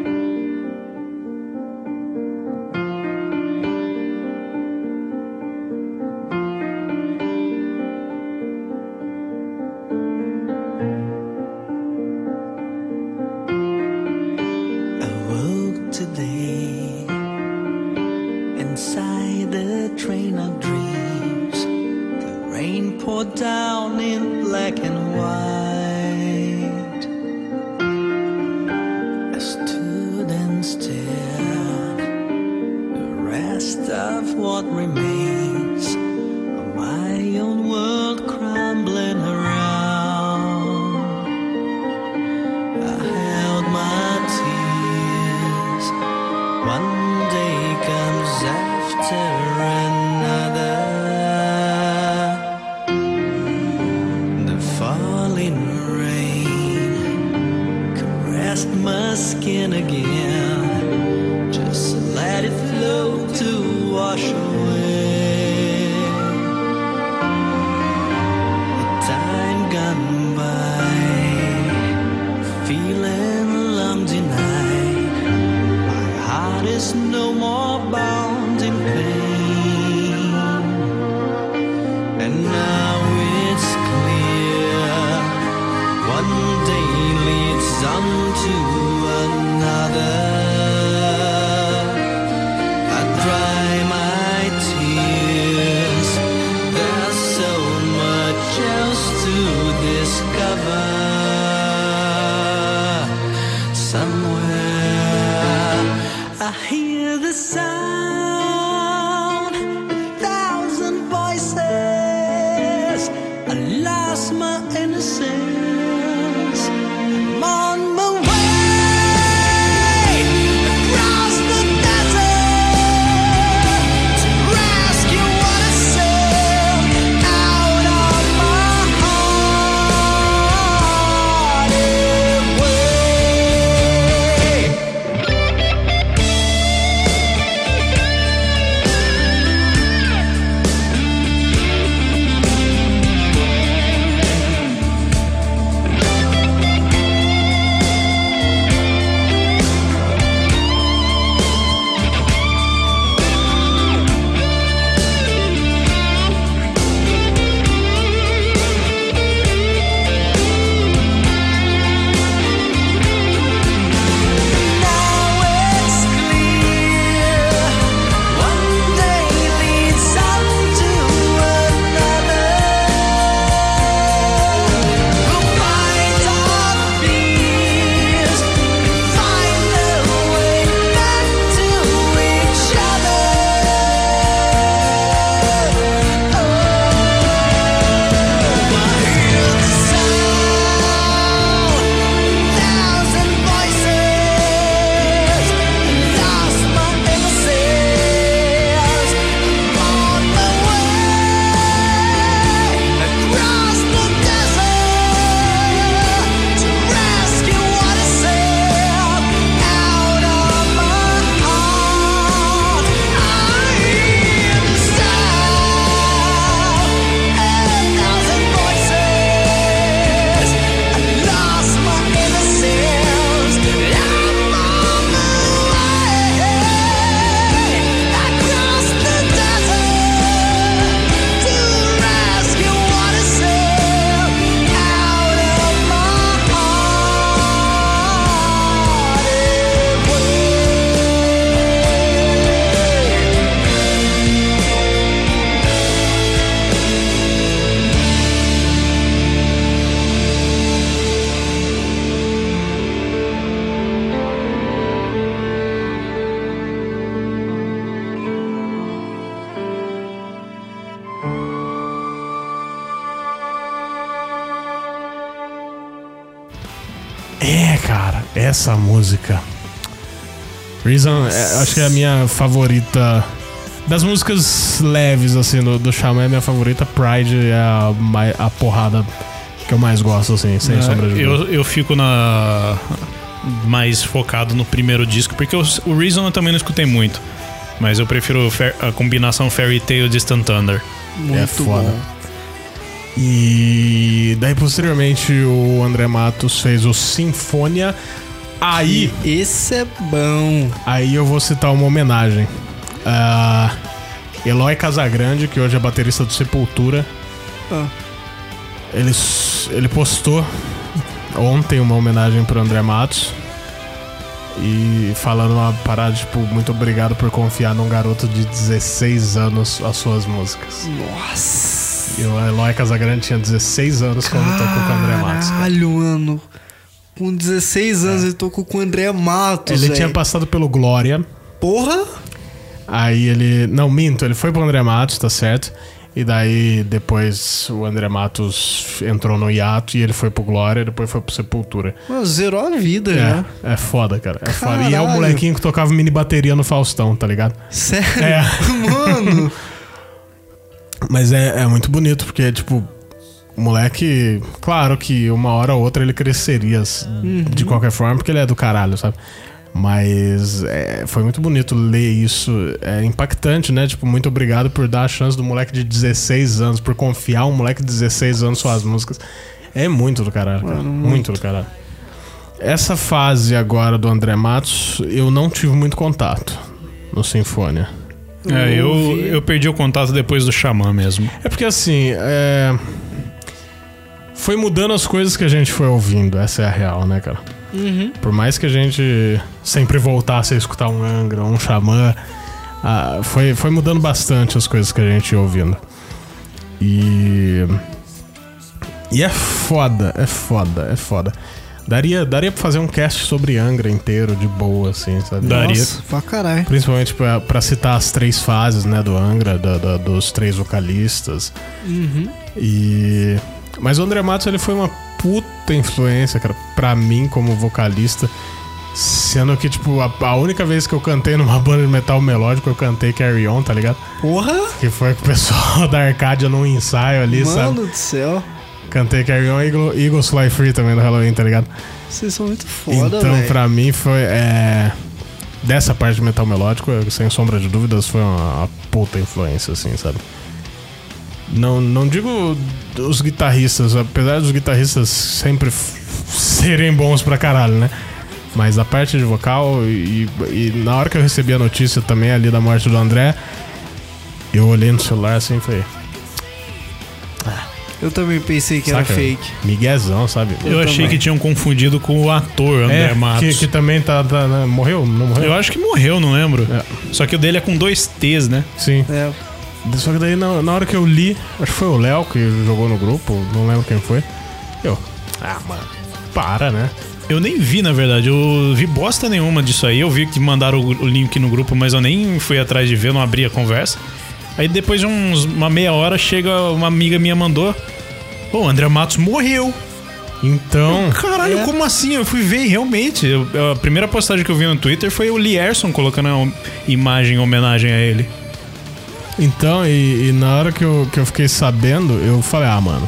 É, acho que é a minha favorita. Das músicas leves, assim, do, do Xamã, é a minha favorita. Pride é a, a porrada que eu mais gosto, assim, sem sombra de dúvida. Eu, eu fico na. mais focado no primeiro disco, porque o, o Reason eu também não escutei muito. Mas eu prefiro a combinação Fairy Tail e Distant Thunder. Muito é foda. bom. E daí, posteriormente, o André Matos fez o Sinfonia. Aí, Esse é bom. aí eu vou citar uma homenagem. Ah, Eloy Casagrande, que hoje é baterista do Sepultura, Ah, ele, ele postou ontem uma homenagem pro André Matos. E falando uma parada, tipo, muito obrigado por confiar num garoto de 16 anos as suas músicas. nossa. E o Eloy Casagrande tinha 16 anos quando tocou com o André Matos. cara. Caralho, mano. Com 16 anos ele tocou com o André Matos, Ele tinha velho. passado pelo Glória. Porra? Aí ele. Não, minto, ele foi pro André Matos, tá certo? E daí depois o André Matos entrou no hiato e ele foi pro Glória, depois foi pro Sepultura. Mano, zerou a vida. É, é foda, cara. É foda. E é o molequinho que tocava mini bateria no Faustão, tá ligado? Sério? É. Mano. Mas é, é muito bonito, porque, tipo, o moleque, claro que uma hora ou outra ele cresceria s- de qualquer forma, porque ele é do caralho, sabe? Mas é, foi muito bonito ler isso. É impactante, né? Tipo, muito obrigado por dar a chance do moleque de 16 anos, por confiar um moleque de 16 anos suas músicas. É muito do caralho, cara. Mano, muito. muito. do caralho. Essa fase agora do André Matos, eu não tive muito contato no Sinfônia. É, eu, eu perdi o contato depois do Xamã mesmo. É porque assim, é... foi mudando as coisas que a gente foi ouvindo, essa é a real, né, cara? Por mais que a gente sempre voltasse a escutar um Angra, um Xamã, ah, foi, foi mudando bastante as coisas que a gente ia ouvindo. E. E é foda, é foda, é foda. Daria, daria pra fazer um cast sobre Angra inteiro, de boa, assim, sabe? Daria. Nossa, pra caralho. Principalmente pra, pra citar as três fases, né, do Angra, da- da- dos três vocalistas. E... Mas o André Matos, ele foi uma puta influência, cara, pra mim como vocalista. Sendo que, tipo, a, a única vez que eu cantei numa banda de metal melódico, eu cantei Carry On, tá ligado? Porra? Que foi com o pessoal da Arcádia num ensaio ali, Mano sabe? do céu. Cantei Carry On e Eagle- Eagles Fly Free também do Halloween, tá ligado? Vocês são muito foda, então, velho. pra mim, foi. É, dessa parte de metal melódico, sem sombra de dúvidas, foi uma, uma puta influência, assim, sabe? Não, não digo os guitarristas, apesar dos guitarristas sempre serem bons pra caralho, né? Mas a parte de vocal, e, e na hora que eu recebi a notícia também ali da morte do André, eu olhei no celular assim e falei. Eu também pensei que era saca? fake. Miguezão, sabe? Eu, Eu achei também. que tinham confundido com o ator André É, Matos. que, que também tá, tá- né, Morreu? Não morreu? Eu acho que morreu, não lembro. É. Só que o dele é com dois T's, né? Sim. É. Só que daí na, na hora que eu li, acho que foi o Léo que jogou no grupo, não lembro quem foi. Eu, ah, mano, para, né? Eu nem vi, na verdade. Eu vi bosta nenhuma disso aí. Eu vi que mandaram o o link no grupo, mas eu nem fui atrás de ver, não abri a conversa. Aí depois de uns, uma meia hora, chega uma amiga minha mandou. Pô, o André Matos morreu. Então, Caralho, É. como assim? Eu fui ver realmente. eu- a primeira postagem que eu vi no Twitter foi o Lierson colocando a imagem em homenagem a ele. Então e, e na hora que eu, que eu fiquei sabendo, eu falei, ah, mano,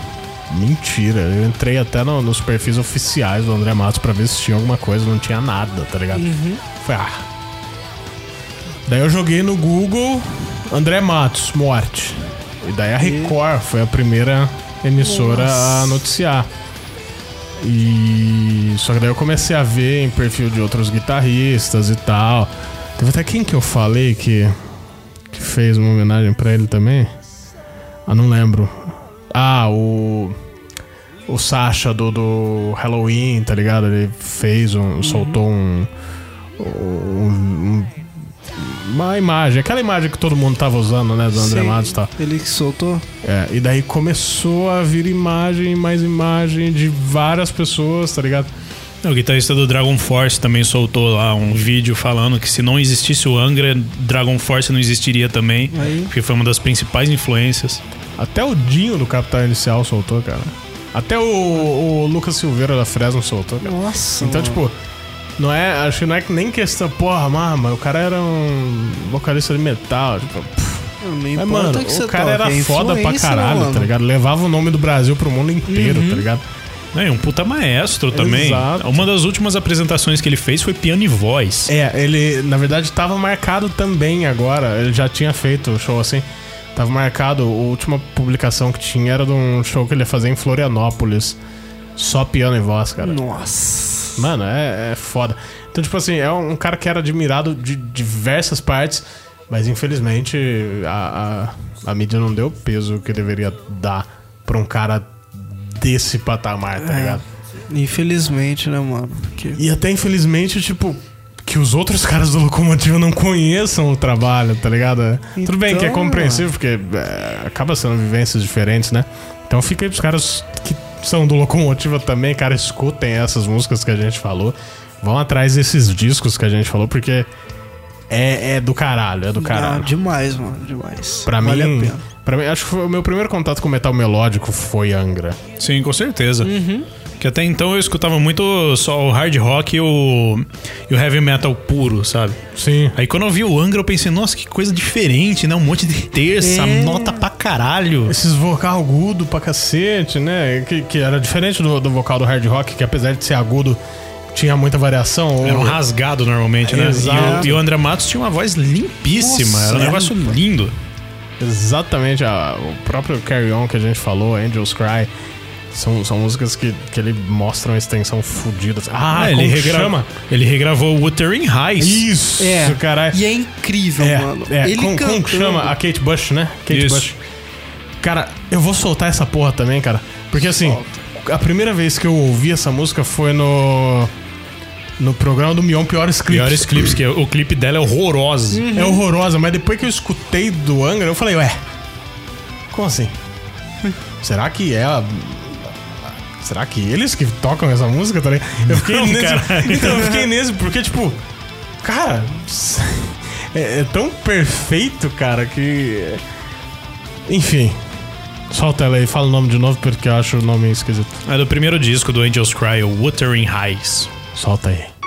mentira. Eu entrei até no- nos perfis oficiais do André Matos pra ver se tinha alguma coisa, não tinha nada, tá ligado? Falei, ah. Daí eu joguei no Google André Matos, morte. E daí a Record foi a primeira emissora a noticiar. E só que daí eu comecei a ver em perfil de outros guitarristas e tal. Teve até quem que eu falei que que fez uma homenagem pra ele também? Ah, não lembro. Ah, o o Sasha do, do Halloween, tá ligado? Ele fez um, soltou um, um- um- uma imagem, aquela imagem que todo mundo tava usando, né, do André Sim. Matos e tal. Ele que soltou. É, e daí começou a vir imagem, mais imagem de várias pessoas, tá ligado? O guitarrista do Dragon Force também soltou lá um vídeo falando que se não existisse o Angra, Dragon Force não existiria também. Aí. Porque foi uma das principais influências. Até o Dinho do Capital Inicial soltou, cara. Até o, o Lucas Silveira da Fresno soltou. cara. Nossa. Então, mano. tipo, não é. Acho que não é que nem questão, porra, mano, o cara era um vocalista de metal. Tipo, pff, Não mas, mano, o cara toque, era é foda pra caralho, mano? tá ligado? Levava o nome do Brasil pro mundo inteiro, tá ligado? É, um puta maestro também. Exato. Uma das últimas apresentações que ele fez foi piano e voz. É, ele, na verdade, tava marcado também agora. Ele já tinha feito o show assim. Tava marcado, a última publicação que tinha era de um show que ele ia fazer em Florianópolis. Só piano e voz, cara. Nossa. Mano, é, é foda. Então, tipo assim, é um cara que era admirado de diversas partes, mas infelizmente a, a, a mídia não deu o peso que deveria dar pra um cara desse patamar, tá ligado? Infelizmente, né, mano? Porque... E até infelizmente, tipo, que os outros caras do Locomotiva não conheçam o trabalho, tá ligado? Tudo bem que é Então, compreensível, porque é, acaba sendo vivências diferentes, né? Então fica aí pros caras que são do Locomotiva também, cara, escutem essas músicas que a gente falou. Vão atrás desses discos que a gente falou, porque é, é do caralho, é do Ah, caralho. demais, mano. Demais. Pra vale mim, a pena. Pra mim, acho que foi o meu primeiro contato com metal melódico foi Angra. Sim, com certeza. Que até então eu escutava muito só o hard rock e o, e o heavy metal puro, sabe? Sim. Aí quando eu vi o Angra, eu pensei, nossa, que coisa diferente, né? Um monte de terça, É. nota pra caralho. Esses vocal agudo pra cacete, né? Que, que era diferente do, do vocal do hard rock, que apesar de ser agudo, tinha muita variação. Era um rasgado normalmente, né? Exato. E o, e o André Matos tinha uma voz limpíssima, Nossa, era um é. negócio lindo. Exatamente, a- o próprio Carry On que a gente falou, Angels Cry, são, são músicas que, que ele mostra uma extensão fodida. Ah, ele, como regra- chama? ele regravou Wuthering Heights. Isso, É. caralho. E é incrível, É, mano. é, Ele como, como chama? A Kate Bush, né? Kate Isso. Bush. Cara, eu vou soltar essa porra também, cara. Porque assim, a primeira vez que eu ouvi essa música foi no. No programa do Mion Piores Clipes. Piores clipes, que o clipe dela é horroroso. É horrorosa, mas depois que eu escutei do Angra, eu falei, ué, como assim? Será que é a. Será que eles que tocam essa música, tá ligado? Eu fiquei Não, nesse. caralho. Então, eu fiquei nesse, porque, tipo, cara, é, é tão perfeito, cara, que. Enfim. Solta ela aí, fala o nome de novo, porque eu acho o nome esquisito. É do primeiro disco do Angels Cry, o Wuthering Heights. Solta aí.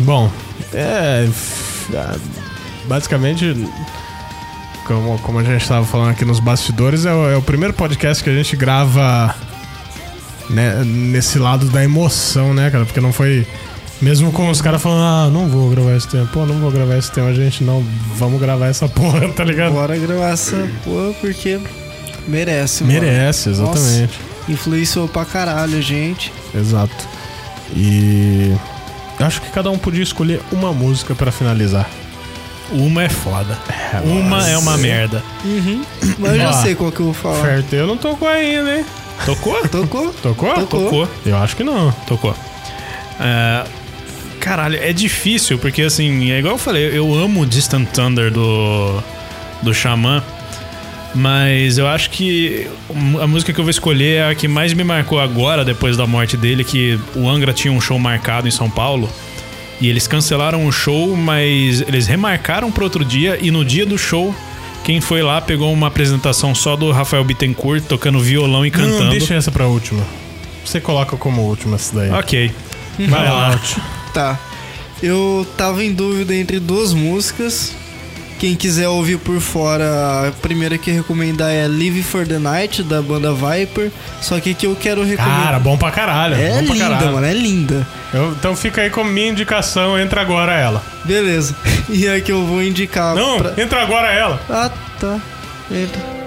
Bom, é. ah, Basicamente, como, como a gente estava falando aqui nos bastidores, é o, é o primeiro podcast que a gente grava né, nesse lado da emoção, né, cara? Porque não foi. Mesmo com os caras falando, ah, não vou gravar esse tema, pô, não vou gravar esse tema, a gente não, vamos gravar essa porra, tá ligado? Bora gravar essa porra porque merece, mano. Merece, exatamente. Nossa, influenciou pra caralho, gente. Exato. E. Eu acho que cada um podia escolher uma música pra finalizar. Uma é foda. Uma é uma merda. Mas eu já sei qual que eu vou falar. Ferteiro não tocou ainda, hein? Tocou? Tocou? Tocou? Tocou. Tocou. Eu acho que não. Tocou. É, caralho, é difícil, porque assim, é igual eu falei, eu amo Distant Thunder do, do Xamã, mas eu acho que a música que eu vou escolher é a que mais me marcou agora, depois da morte dele, que o Angra tinha um show marcado em São Paulo. E eles cancelaram o show, mas eles remarcaram para outro dia. E no dia do show, quem foi lá pegou uma apresentação só do Rafael Bittencourt tocando violão e cantando. Não, deixa essa pra última. Você coloca como última essa daí. Ok. Vai lá. Tá. Eu tava em dúvida entre duas músicas. Quem quiser ouvir por fora, a primeira que eu recomendar é Live for the Night, da banda Viper. Só que que eu quero recomendar. Cara, bom pra caralho. é linda, caralho. mano, é linda. Eu- então fica aí com minha indicação, entra agora ela. Beleza. E a que eu vou indicar. Não, pra- entra agora ela. Ah, tá. Entra.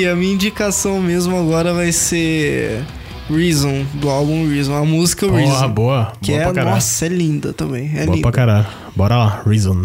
e a minha indicação mesmo agora vai ser Reason, do álbum Reason, a música é Porra, Reason. Boa, boa. Que boa é, nossa, é linda também. É boa linda. pra caralho. Bora lá, Reason.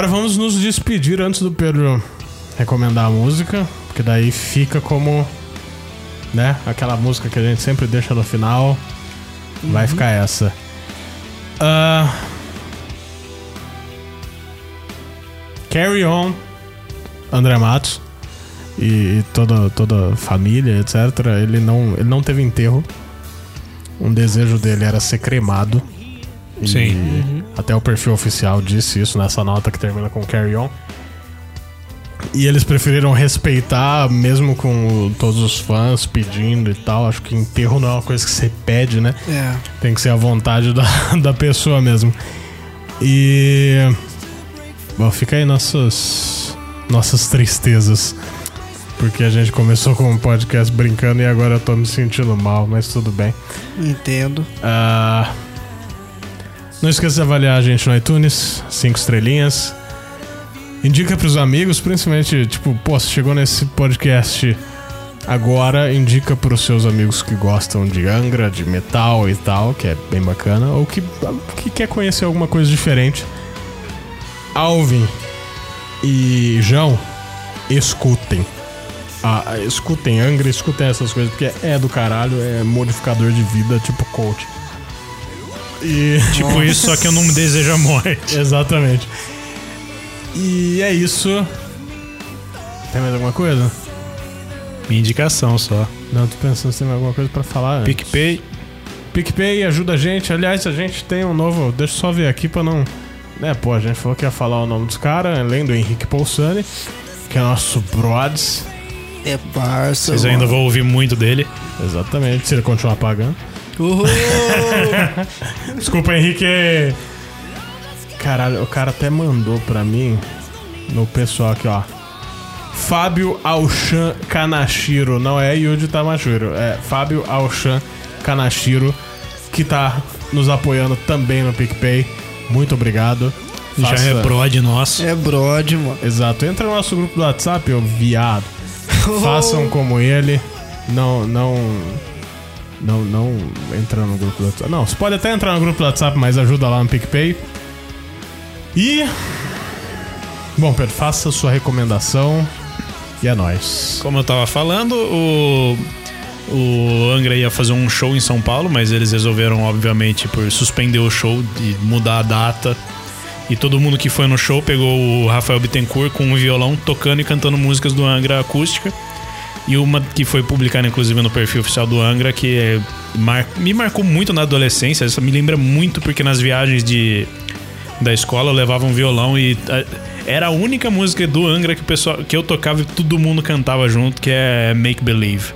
Agora vamos nos despedir antes do Pedro recomendar a música, porque daí fica como, né, aquela música que a gente sempre deixa no final. Uhum. Vai ficar essa. Uh... Carry On, André Matos e, toda, toda família, etc. Ele não, ele não teve enterro. Um desejo dele era ser cremado. Sim. Até o perfil oficial disse isso nessa nota que termina com Carry On. E eles preferiram respeitar, mesmo com o- todos os fãs pedindo e tal. Acho que enterro não é uma coisa que você pede, né? É. Tem que ser a vontade da, da pessoa mesmo. E. Bom, fica aí nossas, nossas tristezas. Porque a gente começou com um podcast brincando e agora eu tô me sentindo mal, mas tudo bem. Entendo. Ah, não esqueça de avaliar a gente no iTunes, cinco estrelinhas. Indica pros amigos, principalmente, tipo, pô, se chegou nesse podcast agora, indica pros seus amigos que gostam de Angra, de metal e tal, que é bem bacana, ou que, que quer conhecer alguma coisa diferente. Alvin e João, escutem. Ah, escutem Angra, escutem essas coisas, porque é do caralho, é modificador de vida, tipo coach. E. Tipo isso, só que eu não me desejo a morte. Exatamente. E é isso. Tem mais alguma coisa? Minha indicação só. Não, tô pensando se tem mais alguma coisa pra falar. antes. PicPay. PicPay ajuda a gente. Aliás, a gente tem um novo. Deixa eu só ver aqui pra não. Né, pô, a gente falou que ia falar o nome dos caras, além do Henrique Poulsani, que é nosso Broads. É parça. Vocês ainda vão ouvir muito dele. Exatamente, se ele continuar pagando. Uhul. Desculpa, Henrique. Caralho, o cara até mandou pra mim no pessoal aqui, ó. Fábio Alchan Kanashiro, não é Yuji Tamashiro, é Fábio Alchan Kanashiro, que tá nos apoiando também no PicPay. Muito obrigado. Já Faça- é prod nosso. é brode, mano. Exato, entra no nosso grupo do WhatsApp, ô viado. Façam como ele. Não, não. Não, não entra no grupo do WhatsApp. Não, você pode até entrar no grupo do WhatsApp, mas ajuda lá no PicPay. E. Bom, Pedro, faça sua recomendação. E é nóis. Como eu tava falando, o, o Angra ia fazer um show em São Paulo, mas eles resolveram, obviamente, por suspender o show e mudar a data. E todo mundo que foi no show pegou o Rafael Bittencourt com um violão tocando e cantando músicas do Angra acústica. E uma que foi publicada, inclusive, no perfil oficial do Angra, que é- mar- me marcou muito na adolescência. Isso me lembra muito porque nas viagens de, da escola eu levava um violão e era a única música do Angra que, o pessoal, que eu tocava e todo mundo cantava junto, que é Make Believe.